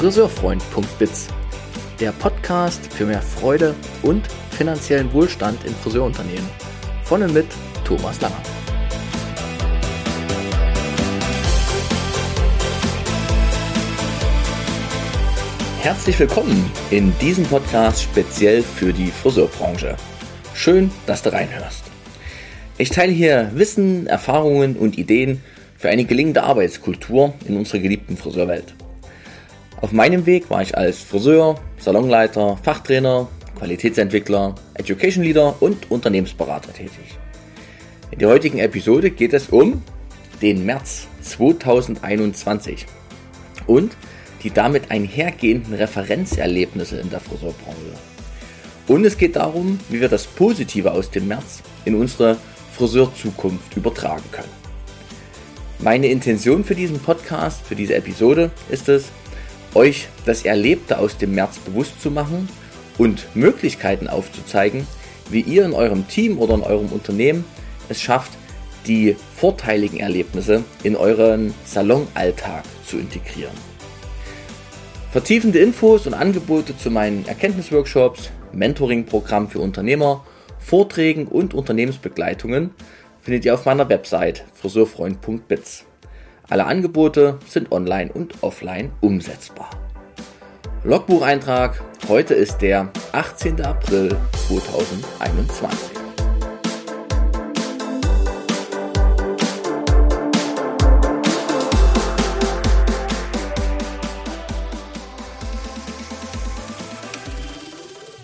friseurfreund.biz, der Podcast für mehr Freude und finanziellen Wohlstand in Friseurunternehmen. Von und mit Thomas Langer. Herzlich willkommen in diesem Podcast speziell für die Friseurbranche. Schön, dass du reinhörst. Ich teile hier Wissen, Erfahrungen und Ideen für eine gelingende Arbeitskultur in unserer geliebten Friseurwelt. Auf meinem Weg war ich als Friseur, Salonleiter, Fachtrainer, Qualitätsentwickler, Education Leader und Unternehmensberater tätig. In der heutigen Episode geht es um den März 2021 und die damit einhergehenden Referenzerlebnisse in der Friseurbranche. Und es geht darum, wie wir das Positive aus dem März in unsere Friseurzukunft übertragen können. Meine Intention für diesen Podcast, für diese Episode ist es, euch das Erlebte aus dem März bewusst zu machen und Möglichkeiten aufzuzeigen, wie ihr in eurem Team oder in eurem Unternehmen es schafft, die vorteiligen Erlebnisse in euren Salonalltag zu integrieren. Vertiefende Infos und Angebote zu meinen Erkenntnisworkshops, Mentoring-Programm für Unternehmer, Vorträgen und Unternehmensbegleitungen findet ihr auf meiner Website friseurfreund.biz. Alle Angebote sind online und offline umsetzbar. Logbucheintrag, heute ist der 18. April 2021.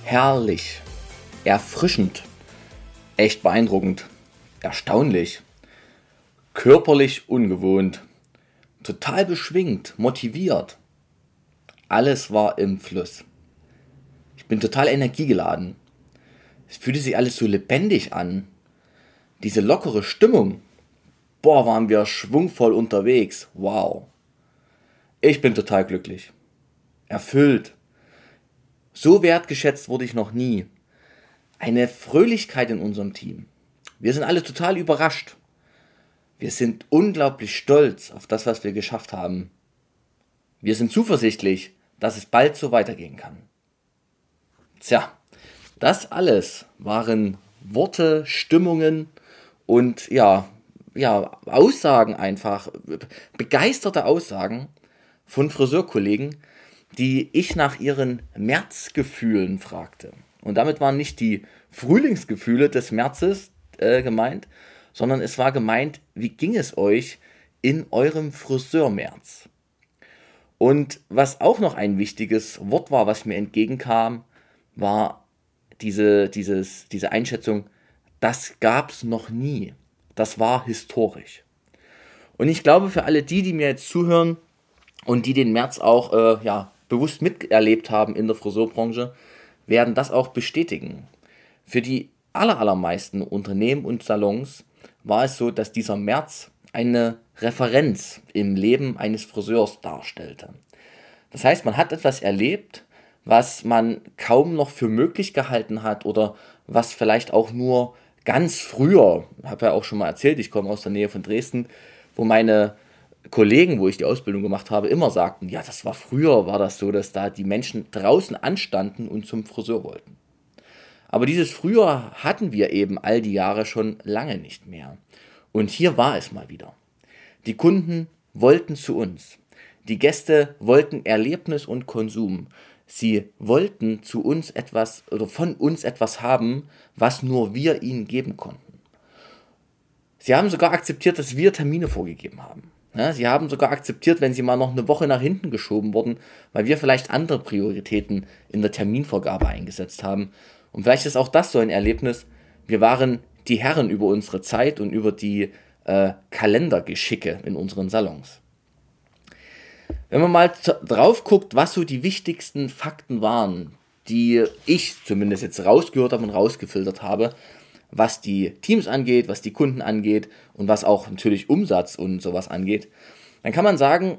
Herrlich, erfrischend, echt beeindruckend erstaunlich, körperlich ungewohnt, total beschwingt, motiviert. Alles war im Fluss. Ich bin total energiegeladen. Es fühlte sich alles so lebendig an. Diese lockere Stimmung. Boah, waren wir schwungvoll unterwegs. Wow. Ich bin total glücklich. Erfüllt. So wertgeschätzt wurde ich noch nie. Eine Fröhlichkeit in unserem Team. Wir sind alle total überrascht. Wir sind unglaublich stolz auf das, was wir geschafft haben. Wir sind zuversichtlich, dass es bald so weitergehen kann. Tja, das alles waren Worte, Stimmungen und ja, ja, Aussagen einfach, begeisterte Aussagen von Friseurkollegen, die ich nach ihren Märzgefühlen fragte. Und damit waren nicht die Frühlingsgefühle des Märzes, äh, gemeint, sondern es war gemeint, wie ging es euch in eurem Friseurmärz? Und was auch noch ein wichtiges Wort war, was mir entgegenkam, war diese, dieses, diese Einschätzung, das gab es noch nie. Das war historisch. Und ich glaube, für alle die, die mir jetzt zuhören und die den März auch äh, ja, bewusst miterlebt haben in der Friseurbranche, werden das auch bestätigen. Für die allermeisten Unternehmen und Salons war es so, dass dieser März eine Referenz im Leben eines Friseurs darstellte. Das heißt, man hat etwas erlebt, was man kaum noch für möglich gehalten hat oder was vielleicht auch nur ganz früher, habe ja auch schon mal erzählt, ich komme aus der Nähe von Dresden, wo meine Kollegen, wo ich die Ausbildung gemacht habe, immer sagten, ja, das war früher, war das so, dass da die Menschen draußen anstanden und zum Friseur wollten. Aber dieses Früher hatten wir eben all die Jahre schon lange nicht mehr. Und hier war es mal wieder. Die Kunden wollten zu uns. Die Gäste wollten Erlebnis und Konsum. Sie wollten zu uns etwas oder von uns etwas haben, was nur wir ihnen geben konnten. Sie haben sogar akzeptiert, dass wir Termine vorgegeben haben. Sie haben sogar akzeptiert, wenn sie mal noch eine Woche nach hinten geschoben wurden, weil wir vielleicht andere Prioritäten in der Terminvorgabe eingesetzt haben und vielleicht ist auch das so ein Erlebnis. Wir waren die Herren über unsere Zeit und über die äh, Kalendergeschicke in unseren Salons. Wenn man mal drauf guckt, was so die wichtigsten Fakten waren, die ich zumindest jetzt rausgehört habe und rausgefiltert habe, was die Teams angeht, was die Kunden angeht und was auch natürlich Umsatz und sowas angeht, dann kann man sagen,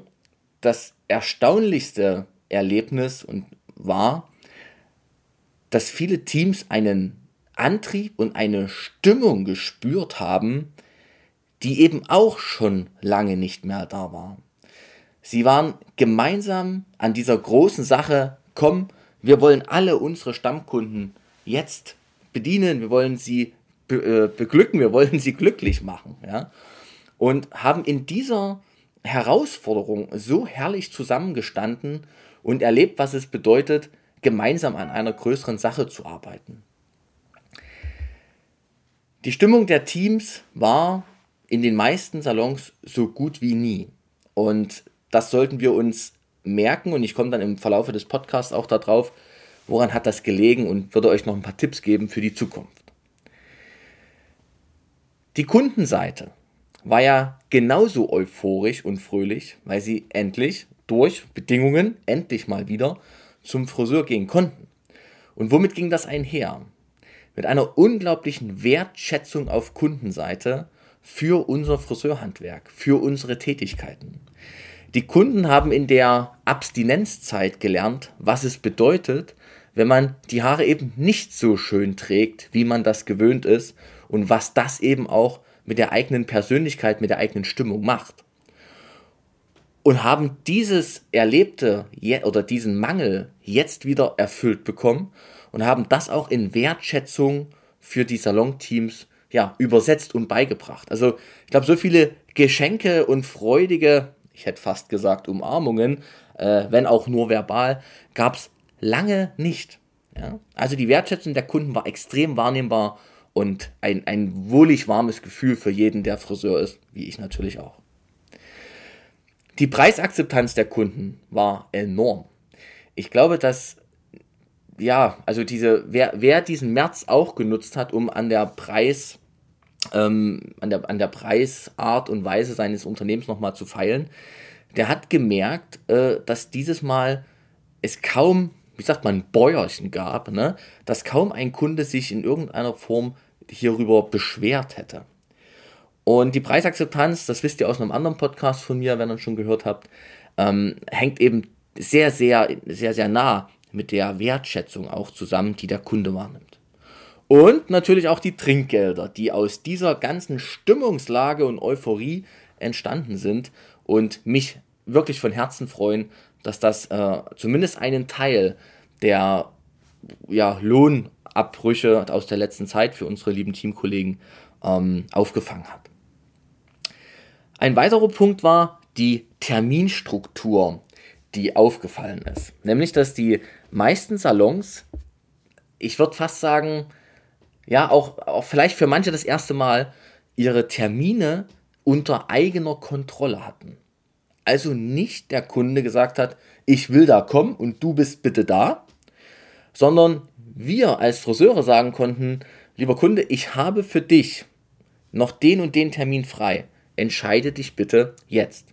das erstaunlichste Erlebnis und war, dass viele Teams einen Antrieb und eine Stimmung gespürt haben, die eben auch schon lange nicht mehr da war. Sie waren gemeinsam an dieser großen Sache, komm, wir wollen alle unsere Stammkunden jetzt bedienen, wir wollen sie be äh, beglücken, wir wollen sie glücklich machen. Ja? Und haben in dieser Herausforderung so herrlich zusammengestanden und erlebt, was es bedeutet, gemeinsam an einer größeren Sache zu arbeiten. Die Stimmung der Teams war in den meisten Salons so gut wie nie. Und das sollten wir uns merken und ich komme dann im Verlauf des Podcasts auch darauf, woran hat das gelegen und würde euch noch ein paar Tipps geben für die Zukunft. Die Kundenseite war ja genauso euphorisch und fröhlich, weil sie endlich durch Bedingungen endlich mal wieder zum Friseur gehen konnten. Und womit ging das einher? Mit einer unglaublichen Wertschätzung auf Kundenseite für unser Friseurhandwerk, für unsere Tätigkeiten. Die Kunden haben in der Abstinenzzeit gelernt, was es bedeutet, wenn man die Haare eben nicht so schön trägt, wie man das gewöhnt ist und was das eben auch mit der eigenen Persönlichkeit, mit der eigenen Stimmung macht. Und haben dieses Erlebte oder diesen Mangel jetzt wieder erfüllt bekommen und haben das auch in Wertschätzung für die Salonteams ja, übersetzt und beigebracht. Also ich glaube, so viele Geschenke und freudige, ich hätte fast gesagt Umarmungen, äh, wenn auch nur verbal, gab es lange nicht. Ja? Also die Wertschätzung der Kunden war extrem wahrnehmbar und ein, ein wohlig warmes Gefühl für jeden, der Friseur ist, wie ich natürlich auch. Die Preisakzeptanz der Kunden war enorm. Ich glaube, dass ja, also diese, wer, wer diesen März auch genutzt hat, um an der Preis, ähm, an, der, an der Preisart und Weise seines Unternehmens nochmal zu feilen, der hat gemerkt, äh, dass dieses Mal es kaum wie sagt man, Bäuerchen gab, ne, dass kaum ein Kunde sich in irgendeiner Form hierüber beschwert hätte. Und die Preisakzeptanz, das wisst ihr aus einem anderen Podcast von mir, wenn ihr schon gehört habt, ähm, hängt eben sehr, sehr, sehr, sehr nah mit der Wertschätzung auch zusammen, die der Kunde wahrnimmt. Und natürlich auch die Trinkgelder, die aus dieser ganzen Stimmungslage und Euphorie entstanden sind und mich wirklich von Herzen freuen, dass das äh, zumindest einen Teil der ja, Lohnabbrüche aus der letzten Zeit für unsere lieben Teamkollegen ähm, aufgefangen hat. Ein weiterer Punkt war die Terminstruktur, die aufgefallen ist. Nämlich, dass die meisten Salons, ich würde fast sagen, ja, auch, auch vielleicht für manche das erste Mal, ihre Termine unter eigener Kontrolle hatten also nicht der Kunde gesagt hat, ich will da kommen und du bist bitte da, sondern wir als Friseure sagen konnten, lieber Kunde, ich habe für dich noch den und den Termin frei. Entscheide dich bitte jetzt.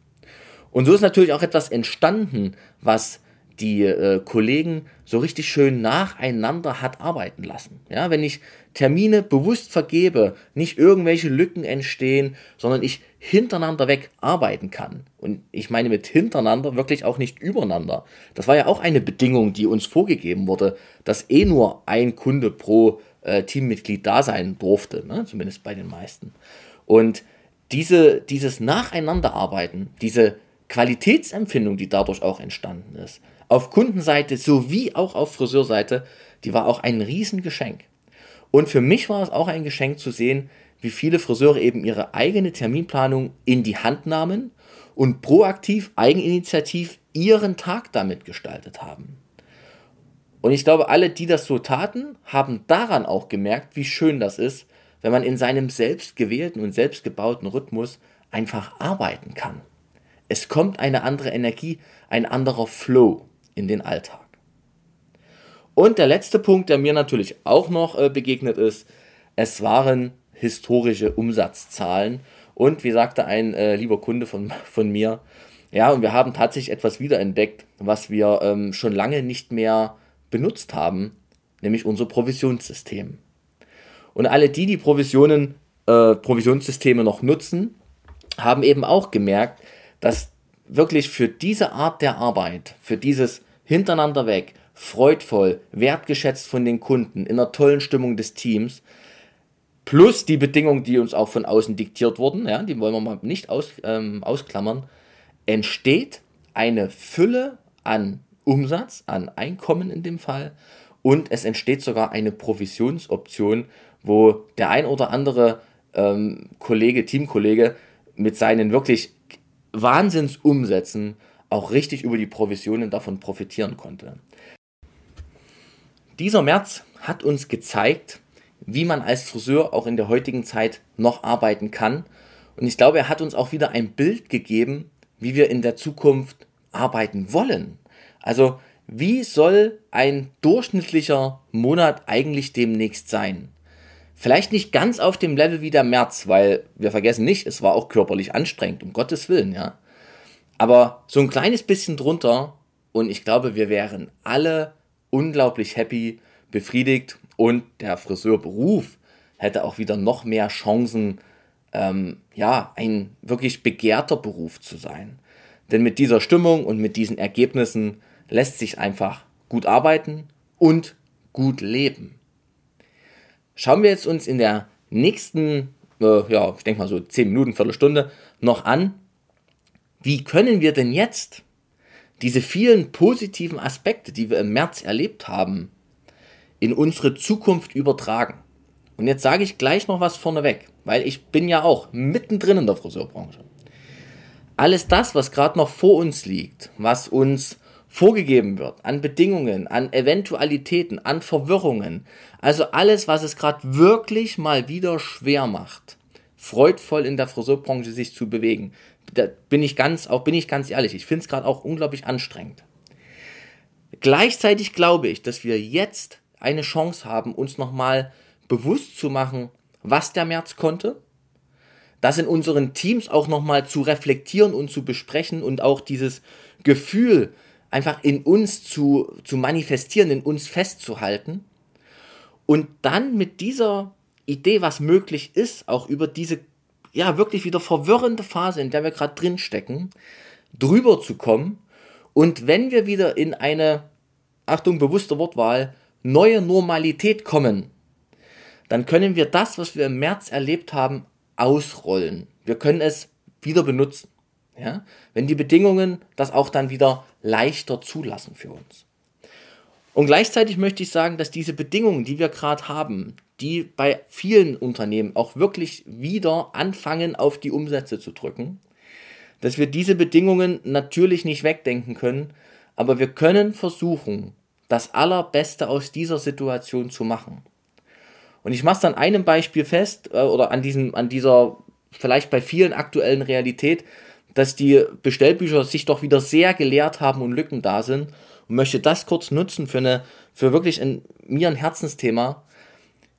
Und so ist natürlich auch etwas entstanden, was die äh, Kollegen so richtig schön nacheinander hat arbeiten lassen. Ja, wenn ich Termine bewusst vergebe, nicht irgendwelche Lücken entstehen, sondern ich hintereinander weg arbeiten kann. Und ich meine mit hintereinander wirklich auch nicht übereinander. Das war ja auch eine Bedingung, die uns vorgegeben wurde, dass eh nur ein Kunde pro äh, Teammitglied da sein durfte, ne? zumindest bei den meisten. Und diese, dieses Nacheinanderarbeiten, diese Qualitätsempfindung, die dadurch auch entstanden ist, auf Kundenseite sowie auch auf Friseurseite, die war auch ein Riesengeschenk. Und für mich war es auch ein Geschenk zu sehen, wie viele Friseure eben ihre eigene Terminplanung in die Hand nahmen und proaktiv, eigeninitiativ ihren Tag damit gestaltet haben. Und ich glaube, alle, die das so taten, haben daran auch gemerkt, wie schön das ist, wenn man in seinem selbst gewählten und selbst gebauten Rhythmus einfach arbeiten kann. Es kommt eine andere Energie, ein anderer Flow in den Alltag. Und der letzte Punkt, der mir natürlich auch noch äh, begegnet ist, es waren historische Umsatzzahlen. Und wie sagte ein äh, lieber Kunde von, von mir, ja, und wir haben tatsächlich etwas wiederentdeckt, was wir ähm, schon lange nicht mehr benutzt haben, nämlich unser Provisionssystem. Und alle die, die Provisionen, äh, Provisionssysteme noch nutzen, haben eben auch gemerkt, dass wirklich für diese Art der Arbeit, für dieses hintereinander weg, freudvoll, wertgeschätzt von den Kunden, in einer tollen Stimmung des Teams, plus die Bedingungen, die uns auch von außen diktiert wurden, ja, die wollen wir mal nicht aus, ähm, ausklammern, entsteht eine Fülle an Umsatz, an Einkommen in dem Fall und es entsteht sogar eine Provisionsoption, wo der ein oder andere ähm, Kollege, Teamkollege mit seinen wirklich Wahnsinnsumsätzen auch richtig über die Provisionen davon profitieren konnte. Dieser März hat uns gezeigt, wie man als Friseur auch in der heutigen Zeit noch arbeiten kann. Und ich glaube, er hat uns auch wieder ein Bild gegeben, wie wir in der Zukunft arbeiten wollen. Also, wie soll ein durchschnittlicher Monat eigentlich demnächst sein? Vielleicht nicht ganz auf dem Level wie der März, weil wir vergessen nicht, es war auch körperlich anstrengend, um Gottes Willen, ja. Aber so ein kleines bisschen drunter und ich glaube, wir wären alle unglaublich happy, befriedigt und der Friseurberuf hätte auch wieder noch mehr Chancen, ähm, ja, ein wirklich begehrter Beruf zu sein. Denn mit dieser Stimmung und mit diesen Ergebnissen lässt sich einfach gut arbeiten und gut leben. Schauen wir jetzt uns in der nächsten, äh, ja, ich denke mal so 10 Minuten, Viertelstunde noch an, wie können wir denn jetzt diese vielen positiven Aspekte, die wir im März erlebt haben, in unsere Zukunft übertragen. Und jetzt sage ich gleich noch was vorneweg, weil ich bin ja auch mittendrin in der Friseurbranche. Alles das, was gerade noch vor uns liegt, was uns vorgegeben wird, an Bedingungen, an Eventualitäten, an Verwirrungen. Also alles, was es gerade wirklich mal wieder schwer macht, freudvoll in der Friseurbranche sich zu bewegen. Da bin ich ganz, auch bin ich ganz ehrlich, ich finde es gerade auch unglaublich anstrengend. Gleichzeitig glaube ich, dass wir jetzt eine Chance haben, uns nochmal bewusst zu machen, was der März konnte, das in unseren Teams auch nochmal zu reflektieren und zu besprechen und auch dieses Gefühl einfach in uns zu, zu manifestieren, in uns festzuhalten und dann mit dieser Idee, was möglich ist, auch über diese ja wirklich wieder verwirrende Phase, in der wir gerade drin stecken, drüber zu kommen und wenn wir wieder in eine Achtung bewusste Wortwahl neue Normalität kommen, dann können wir das, was wir im März erlebt haben, ausrollen. Wir können es wieder benutzen. Ja? Wenn die Bedingungen das auch dann wieder leichter zulassen für uns. Und gleichzeitig möchte ich sagen, dass diese Bedingungen, die wir gerade haben, die bei vielen Unternehmen auch wirklich wieder anfangen, auf die Umsätze zu drücken, dass wir diese Bedingungen natürlich nicht wegdenken können, aber wir können versuchen, das Allerbeste aus dieser Situation zu machen. Und ich mache es an einem Beispiel fest, äh, oder an, diesem, an dieser vielleicht bei vielen aktuellen Realität, dass die Bestellbücher sich doch wieder sehr geleert haben und Lücken da sind und möchte das kurz nutzen für, eine, für wirklich ein, mir ein Herzensthema.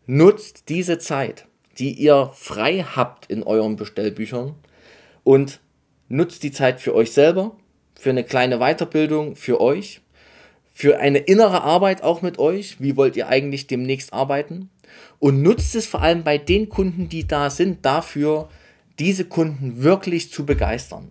Nutzt diese Zeit, die ihr frei habt in euren Bestellbüchern und nutzt die Zeit für euch selber, für eine kleine Weiterbildung für euch, für eine innere Arbeit auch mit euch. Wie wollt ihr eigentlich demnächst arbeiten? Und nutzt es vor allem bei den Kunden, die da sind, dafür, diese Kunden wirklich zu begeistern.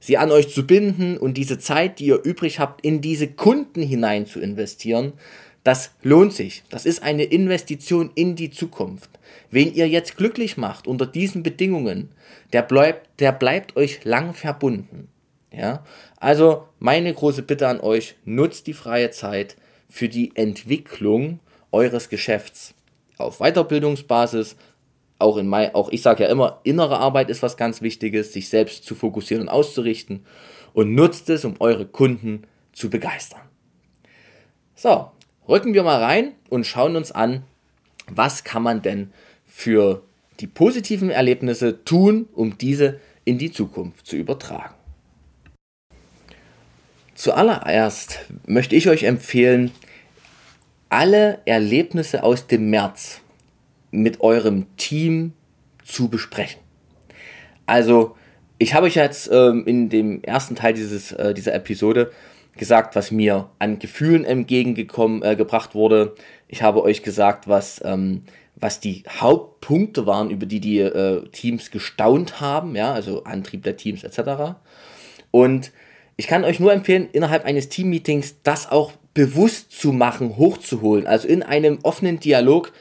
Sie an euch zu binden und diese Zeit, die ihr übrig habt, in diese Kunden hinein zu investieren, das lohnt sich. Das ist eine Investition in die Zukunft. Wen ihr jetzt glücklich macht unter diesen Bedingungen, der bleibt, der bleibt euch lang verbunden. Ja? Also meine große Bitte an euch, nutzt die freie Zeit für die Entwicklung eures Geschäfts auf Weiterbildungsbasis. Auch, in mein, auch ich sage ja immer, innere Arbeit ist was ganz Wichtiges, sich selbst zu fokussieren und auszurichten. Und nutzt es, um eure Kunden zu begeistern. So, rücken wir mal rein und schauen uns an, was kann man denn für die positiven Erlebnisse tun, um diese in die Zukunft zu übertragen. Zuallererst möchte ich euch empfehlen, alle Erlebnisse aus dem März mit eurem Team zu besprechen. Also, ich habe euch jetzt ähm, in dem ersten Teil dieses, äh, dieser Episode gesagt, was mir an Gefühlen entgegengekommen äh, gebracht wurde. Ich habe euch gesagt, was, ähm, was die Hauptpunkte waren, über die die äh, Teams gestaunt haben, ja, also Antrieb der Teams etc. Und ich kann euch nur empfehlen, innerhalb eines Teammeetings das auch bewusst zu machen, hochzuholen. Also in einem offenen Dialog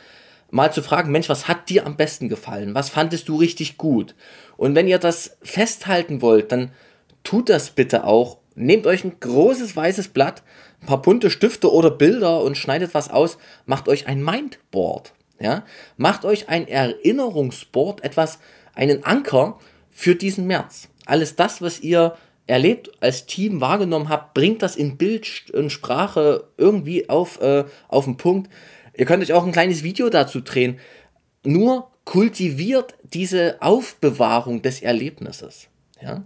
mal zu fragen, Mensch, was hat dir am besten gefallen? Was fandest du richtig gut? Und wenn ihr das festhalten wollt, dann tut das bitte auch Nehmt euch ein großes weißes Blatt, ein paar bunte Stifte oder Bilder und schneidet was aus. Macht euch ein Mindboard. Ja? Macht euch ein Erinnerungsboard, etwas, einen Anker für diesen März. Alles das, was ihr erlebt, als Team wahrgenommen habt, bringt das in Bild und Sprache irgendwie auf, äh, auf den Punkt. Ihr könnt euch auch ein kleines Video dazu drehen. Nur kultiviert diese Aufbewahrung des Erlebnisses. Ja?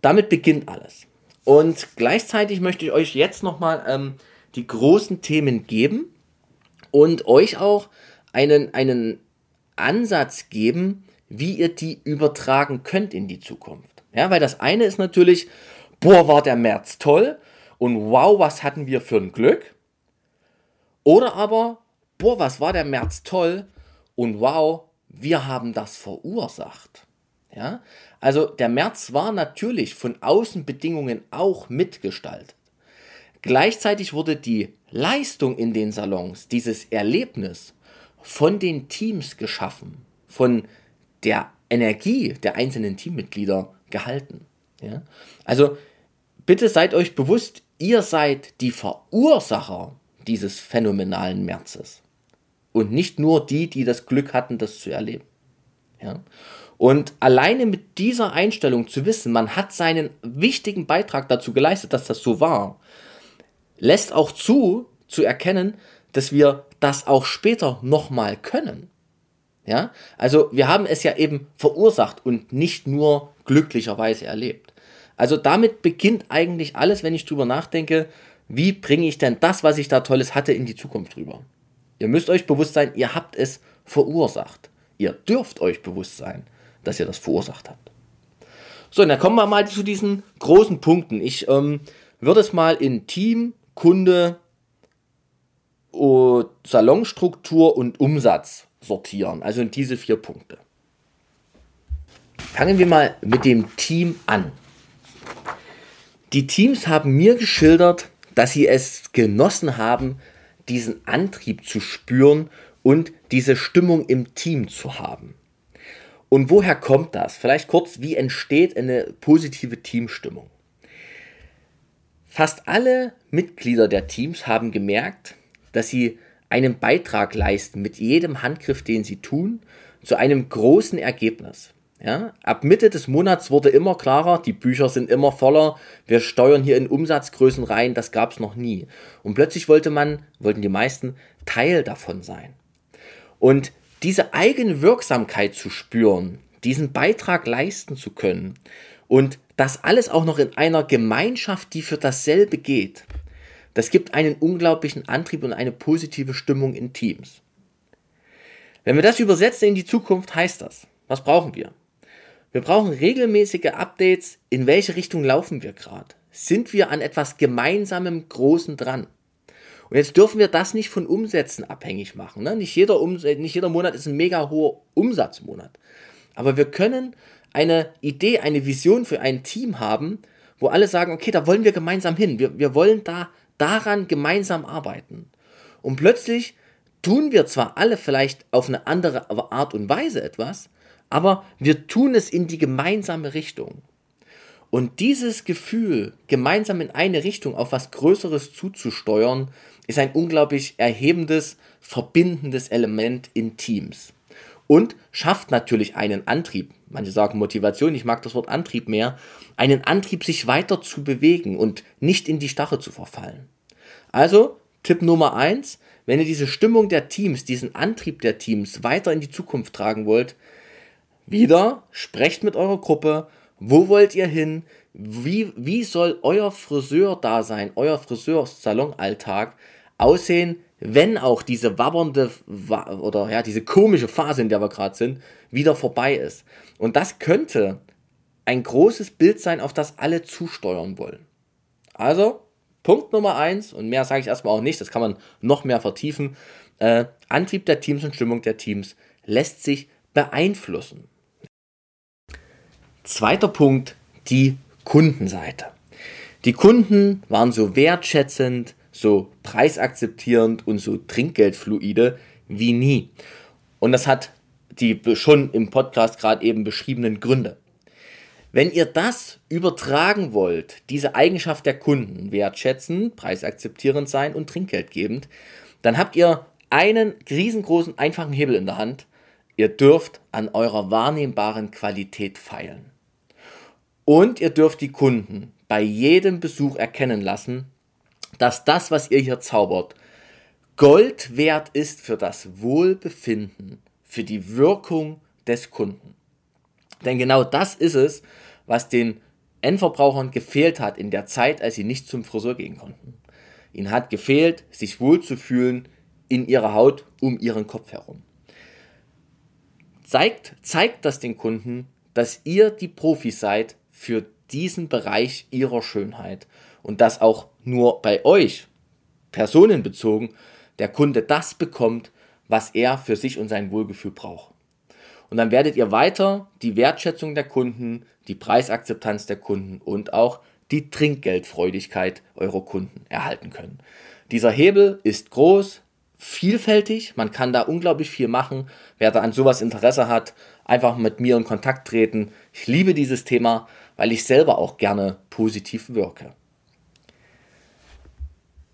Damit beginnt alles. Und gleichzeitig möchte ich euch jetzt nochmal ähm, die großen Themen geben und euch auch einen, einen Ansatz geben, wie ihr die übertragen könnt in die Zukunft. Ja, weil das eine ist natürlich, boah, war der März toll und wow, was hatten wir für ein Glück. Oder aber, boah, was war der März toll und wow, wir haben das verursacht. Ja? Also der März war natürlich von Außenbedingungen auch mitgestaltet. Gleichzeitig wurde die Leistung in den Salons, dieses Erlebnis von den Teams geschaffen, von der Energie der einzelnen Teammitglieder gehalten. Ja? Also bitte seid euch bewusst, ihr seid die Verursacher dieses phänomenalen Märzes und nicht nur die, die das Glück hatten, das zu erleben. Ja? Und alleine mit dieser Einstellung zu wissen, man hat seinen wichtigen Beitrag dazu geleistet, dass das so war, lässt auch zu, zu erkennen, dass wir das auch später nochmal können. Ja, also wir haben es ja eben verursacht und nicht nur glücklicherweise erlebt. Also damit beginnt eigentlich alles, wenn ich drüber nachdenke, wie bringe ich denn das, was ich da Tolles hatte, in die Zukunft rüber. Ihr müsst euch bewusst sein, ihr habt es verursacht. Ihr dürft euch bewusst sein, dass ihr das verursacht habt. So, und dann kommen wir mal zu diesen großen Punkten. Ich ähm, würde es mal in Team, Kunde, Salonstruktur und Umsatz sortieren. Also in diese vier Punkte. Fangen wir mal mit dem Team an. Die Teams haben mir geschildert, dass sie es genossen haben, diesen Antrieb zu spüren und diese Stimmung im Team zu haben. Und woher kommt das? Vielleicht kurz, wie entsteht eine positive Teamstimmung? Fast alle Mitglieder der Teams haben gemerkt, dass sie einen Beitrag leisten mit jedem Handgriff, den sie tun, zu einem großen Ergebnis. Ja, ab Mitte des Monats wurde immer klarer, die Bücher sind immer voller, wir steuern hier in Umsatzgrößen rein, das gab es noch nie. Und plötzlich wollte man, wollten die meisten, Teil davon sein. Und diese eigene Wirksamkeit zu spüren, diesen Beitrag leisten zu können und das alles auch noch in einer Gemeinschaft, die für dasselbe geht, das gibt einen unglaublichen Antrieb und eine positive Stimmung in Teams. Wenn wir das übersetzen in die Zukunft, heißt das, was brauchen wir? Wir brauchen regelmäßige Updates, in welche Richtung laufen wir gerade. Sind wir an etwas Gemeinsamem Großen dran? Und jetzt dürfen wir das nicht von Umsätzen abhängig machen. Ne? Nicht, jeder um, nicht jeder Monat ist ein mega hoher Umsatzmonat. Aber wir können eine Idee, eine Vision für ein Team haben, wo alle sagen, okay, da wollen wir gemeinsam hin. Wir, wir wollen da daran gemeinsam arbeiten. Und plötzlich tun wir zwar alle vielleicht auf eine andere Art und Weise etwas, aber wir tun es in die gemeinsame Richtung. Und dieses Gefühl, gemeinsam in eine Richtung auf was Größeres zuzusteuern, ist ein unglaublich erhebendes, verbindendes Element in Teams. Und schafft natürlich einen Antrieb. Manche sagen Motivation, ich mag das Wort Antrieb mehr. Einen Antrieb, sich weiter zu bewegen und nicht in die Starre zu verfallen. Also, Tipp Nummer eins: wenn ihr diese Stimmung der Teams, diesen Antrieb der Teams weiter in die Zukunft tragen wollt, wieder sprecht mit eurer Gruppe, wo wollt ihr hin? Wie, wie soll euer Friseur-Dasein, euer Friseursalonalltag aussehen, wenn auch diese wabbernde oder ja, diese komische Phase, in der wir gerade sind, wieder vorbei ist. Und das könnte ein großes Bild sein, auf das alle zusteuern wollen. Also, Punkt Nummer eins, und mehr sage ich erstmal auch nicht, das kann man noch mehr vertiefen. Äh, Antrieb der Teams und Stimmung der Teams lässt sich beeinflussen. Zweiter Punkt, die Kundenseite. Die Kunden waren so wertschätzend, so preisakzeptierend und so trinkgeldfluide wie nie. Und das hat die schon im Podcast gerade eben beschriebenen Gründe. Wenn ihr das übertragen wollt, diese Eigenschaft der Kunden, wertschätzen, preisakzeptierend sein und trinkgeldgebend, dann habt ihr einen riesengroßen, einfachen Hebel in der Hand. Ihr dürft an eurer wahrnehmbaren Qualität feilen. Und ihr dürft die Kunden bei jedem Besuch erkennen lassen, dass das, was ihr hier zaubert, Gold wert ist für das Wohlbefinden, für die Wirkung des Kunden. Denn genau das ist es, was den Endverbrauchern gefehlt hat in der Zeit, als sie nicht zum Friseur gehen konnten. Ihnen hat gefehlt, sich wohlzufühlen in ihrer Haut um ihren Kopf herum. Zeigt, zeigt das den Kunden, dass ihr die Profis seid für diesen Bereich ihrer Schönheit und dass auch nur bei euch, personenbezogen, der Kunde das bekommt, was er für sich und sein Wohlgefühl braucht. Und dann werdet ihr weiter die Wertschätzung der Kunden, die Preisakzeptanz der Kunden und auch die Trinkgeldfreudigkeit eurer Kunden erhalten können. Dieser Hebel ist groß, vielfältig, man kann da unglaublich viel machen. Wer da an sowas Interesse hat, einfach mit mir in Kontakt treten. Ich liebe dieses Thema, weil ich selber auch gerne positiv wirke.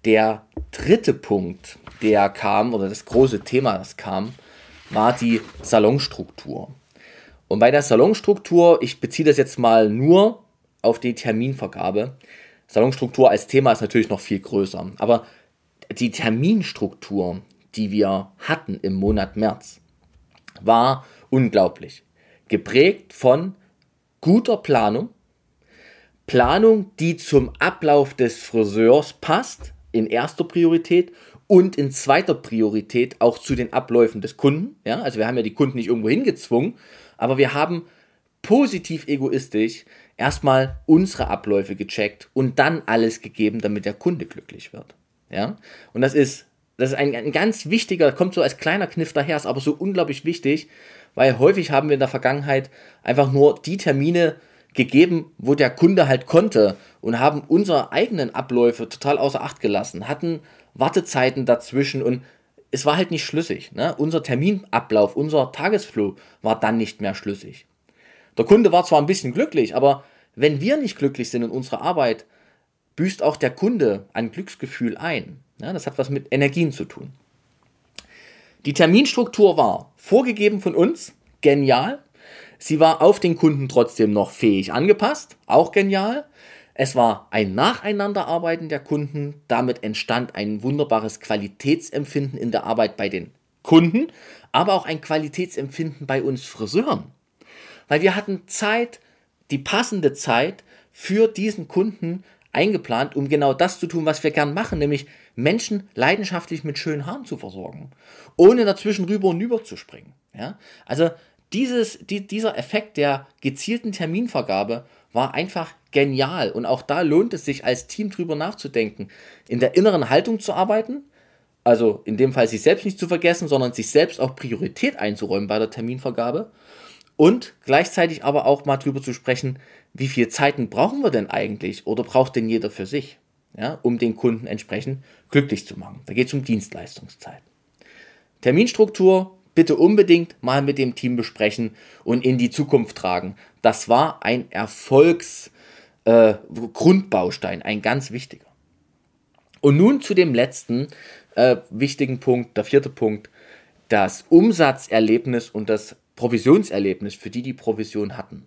Der dritte Punkt, der kam, oder das große Thema, das kam, war die Salonstruktur. Und bei der Salonstruktur, ich beziehe das jetzt mal nur auf die Terminvergabe. Salonstruktur als Thema ist natürlich noch viel größer. Aber die Terminstruktur, die wir hatten im Monat März, war unglaublich. Geprägt von guter Planung, Planung, die zum Ablauf des Friseurs passt, in erster Priorität und in zweiter Priorität auch zu den Abläufen des Kunden. Ja, also wir haben ja die Kunden nicht irgendwo hingezwungen, aber wir haben positiv egoistisch erstmal unsere Abläufe gecheckt und dann alles gegeben, damit der Kunde glücklich wird. Ja, und das ist, das ist ein, ein ganz wichtiger, kommt so als kleiner Kniff daher, ist aber so unglaublich wichtig, weil häufig haben wir in der Vergangenheit einfach nur die Termine gegeben, wo der Kunde halt konnte und haben unsere eigenen Abläufe total außer Acht gelassen, hatten Wartezeiten dazwischen und es war halt nicht schlüssig. Ne? Unser Terminablauf, unser Tagesflow war dann nicht mehr schlüssig. Der Kunde war zwar ein bisschen glücklich, aber wenn wir nicht glücklich sind in unserer Arbeit, büßt auch der Kunde ein Glücksgefühl ein. Ja, das hat was mit Energien zu tun. Die Terminstruktur war vorgegeben von uns, genial. Sie war auf den Kunden trotzdem noch fähig angepasst, auch genial. Es war ein Nacheinanderarbeiten der Kunden, damit entstand ein wunderbares Qualitätsempfinden in der Arbeit bei den Kunden, aber auch ein Qualitätsempfinden bei uns Friseuren. Weil wir hatten Zeit, die passende Zeit für diesen Kunden eingeplant, um genau das zu tun, was wir gern machen, nämlich Menschen leidenschaftlich mit schönen Haaren zu versorgen, ohne dazwischen rüber und über zu springen. Ja? Also dieses, die, dieser Effekt der gezielten Terminvergabe war einfach genial. Und auch da lohnt es sich, als Team drüber nachzudenken, in der inneren Haltung zu arbeiten, also in dem Fall sich selbst nicht zu vergessen, sondern sich selbst auch Priorität einzuräumen bei der Terminvergabe und gleichzeitig aber auch mal drüber zu sprechen, wie viel Zeiten brauchen wir denn eigentlich oder braucht denn jeder für sich, ja, um den Kunden entsprechend glücklich zu machen. Da geht es um Dienstleistungszeit. Terminstruktur bitte unbedingt mal mit dem Team besprechen und in die Zukunft tragen. Das war ein Erfolgsgrundbaustein, äh, ein ganz wichtiger. Und nun zu dem letzten äh, wichtigen Punkt, der vierte Punkt, das Umsatzerlebnis und das Provisionserlebnis, für die die Provision hatten.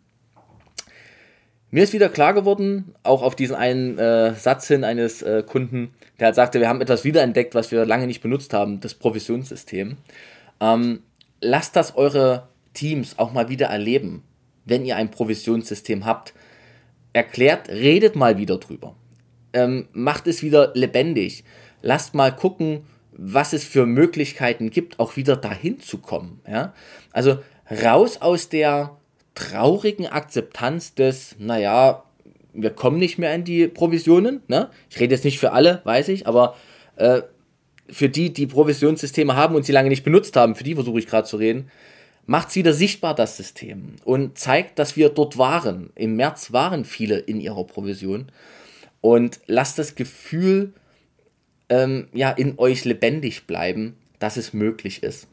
Mir ist wieder klar geworden, auch auf diesen einen äh, Satz hin eines äh, Kunden, der halt sagte, wir haben etwas wiederentdeckt, was wir lange nicht benutzt haben, das Provisionssystem. Ähm, lasst das eure Teams auch mal wieder erleben, wenn ihr ein Provisionssystem habt. Erklärt, redet mal wieder drüber. Ähm, macht es wieder lebendig. Lasst mal gucken, was es für Möglichkeiten gibt, auch wieder dahin zu kommen. Ja? Also raus aus der traurigen Akzeptanz des, naja, wir kommen nicht mehr in die Provisionen. Ne? Ich rede jetzt nicht für alle, weiß ich, aber äh, für die, die Provisionssysteme haben und sie lange nicht benutzt haben, für die versuche ich gerade zu reden, macht es wieder sichtbar, das System, und zeigt, dass wir dort waren. Im März waren viele in ihrer Provision und lasst das Gefühl ähm, ja, in euch lebendig bleiben, dass es möglich ist.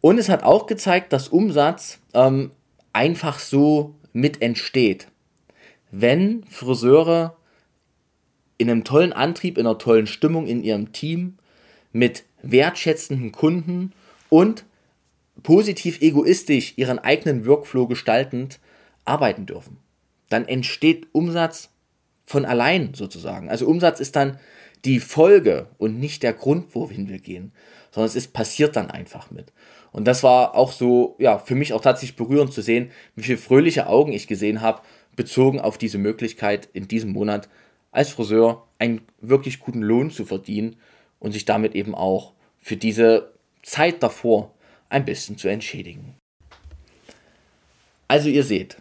Und es hat auch gezeigt, dass Umsatz ähm, einfach so mit entsteht, wenn Friseure in einem tollen Antrieb, in einer tollen Stimmung in ihrem Team mit wertschätzenden Kunden und positiv egoistisch ihren eigenen Workflow gestaltend arbeiten dürfen. Dann entsteht Umsatz von allein sozusagen. Also Umsatz ist dann die Folge und nicht der Grund, wohin wir gehen, sondern es ist passiert dann einfach mit. Und das war auch so, ja, für mich auch tatsächlich berührend zu sehen, wie viele fröhliche Augen ich gesehen habe, bezogen auf diese Möglichkeit in diesem Monat als Friseur einen wirklich guten Lohn zu verdienen und sich damit eben auch für diese Zeit davor ein bisschen zu entschädigen. Also ihr seht,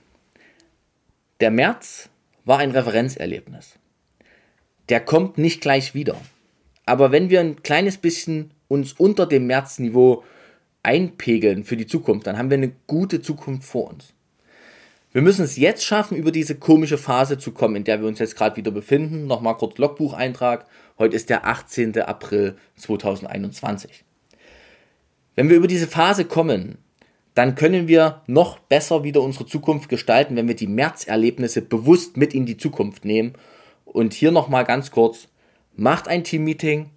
der März war ein Referenzerlebnis. Der kommt nicht gleich wieder. Aber wenn wir ein kleines bisschen uns unter dem Märzniveau einpegeln für die Zukunft, dann haben wir eine gute Zukunft vor uns. Wir müssen es jetzt schaffen, über diese komische Phase zu kommen, in der wir uns jetzt gerade wieder befinden. Nochmal kurz Logbucheintrag. Heute ist der 18. April 2021. Wenn wir über diese Phase kommen, dann können wir noch besser wieder unsere Zukunft gestalten, wenn wir die Märzerlebnisse bewusst mit in die Zukunft nehmen. Und hier nochmal ganz kurz, macht ein Teammeeting,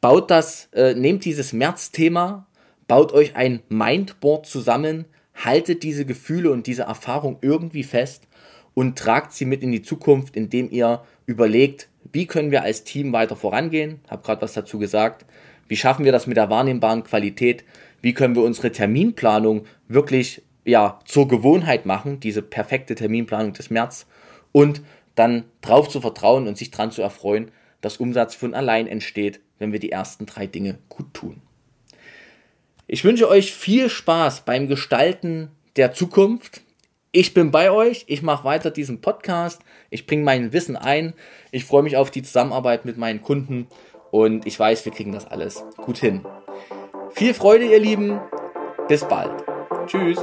baut das, äh, nehmt dieses März-Thema, baut euch ein Mindboard zusammen, haltet diese Gefühle und diese Erfahrung irgendwie fest und tragt sie mit in die Zukunft, indem ihr überlegt, wie können wir als Team weiter vorangehen, habe gerade was dazu gesagt, wie schaffen wir das mit der wahrnehmbaren Qualität, wie können wir unsere Terminplanung wirklich ja, zur Gewohnheit machen, diese perfekte Terminplanung des März? Und dann drauf zu vertrauen und sich dran zu erfreuen, dass Umsatz von allein entsteht, wenn wir die ersten drei Dinge gut tun. Ich wünsche euch viel Spaß beim Gestalten der Zukunft. Ich bin bei euch, ich mache weiter diesen Podcast, ich bringe mein Wissen ein, ich freue mich auf die Zusammenarbeit mit meinen Kunden und ich weiß, wir kriegen das alles gut hin. Viel Freude, ihr Lieben. Bis bald. Tschüss.